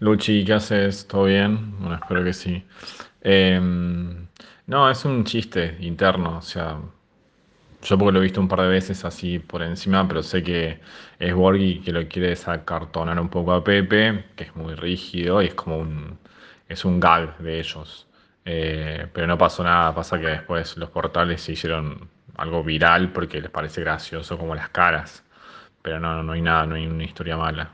Luchi, ¿qué haces? ¿Todo bien? Bueno, espero que sí. Em, no, es un chiste interno, o sea, yo porque lo he visto un par de veces así por encima, pero sé que es Borghi que lo quiere desacartonar un poco a Pepe, que es muy rígido y es como un, es un gag de ellos. Eh, pero no pasó nada, pasa que después los portales se hicieron algo viral porque les parece gracioso como las caras. Pero no, no hay nada, no hay una historia mala.